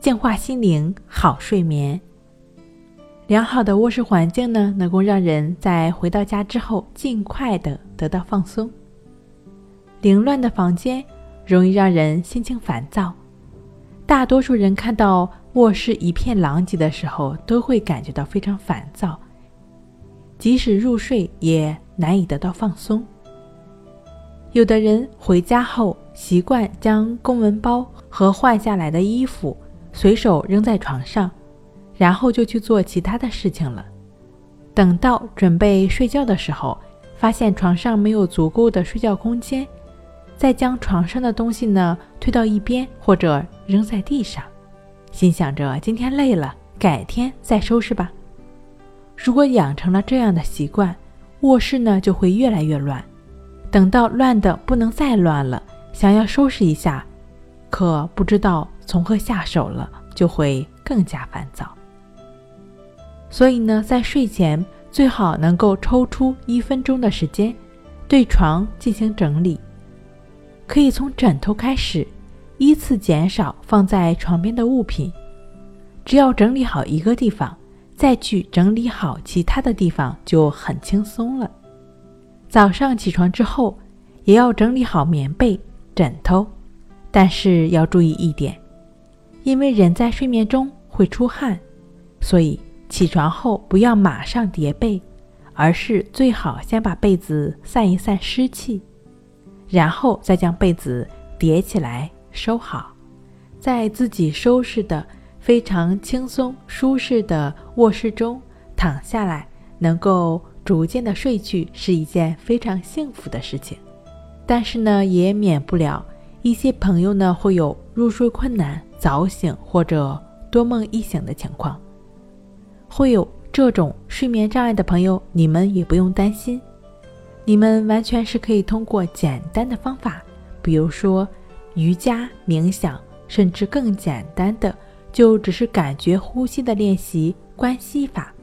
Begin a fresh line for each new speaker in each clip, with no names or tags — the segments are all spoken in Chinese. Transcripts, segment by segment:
净化心灵，好睡眠。良好的卧室环境呢，能够让人在回到家之后尽快的得到放松。凌乱的房间容易让人心情烦躁，大多数人看到卧室一片狼藉的时候，都会感觉到非常烦躁，即使入睡也难以得到放松。有的人回家后习惯将公文包和换下来的衣服。随手扔在床上，然后就去做其他的事情了。等到准备睡觉的时候，发现床上没有足够的睡觉空间，再将床上的东西呢推到一边或者扔在地上，心想着今天累了，改天再收拾吧。如果养成了这样的习惯，卧室呢就会越来越乱。等到乱的不能再乱了，想要收拾一下，可不知道。从何下手了，就会更加烦躁。所以呢，在睡前最好能够抽出一分钟的时间，对床进行整理。可以从枕头开始，依次减少放在床边的物品。只要整理好一个地方，再去整理好其他的地方，就很轻松了。早上起床之后，也要整理好棉被、枕头，但是要注意一点。因为人在睡眠中会出汗，所以起床后不要马上叠被，而是最好先把被子散一散湿气，然后再将被子叠起来收好，在自己收拾的非常轻松舒适的卧室中躺下来，能够逐渐的睡去，是一件非常幸福的事情。但是呢，也免不了一些朋友呢会有入睡困难。早醒或者多梦易醒的情况，会有这种睡眠障碍的朋友，你们也不用担心，你们完全是可以通过简单的方法，比如说瑜伽、冥想，甚至更简单的，就只是感觉呼吸的练习关系法，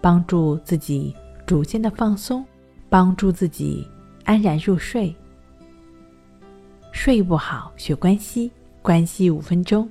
帮助自己逐渐的放松，帮助自己安然入睡。睡不好学关系，关系五分钟。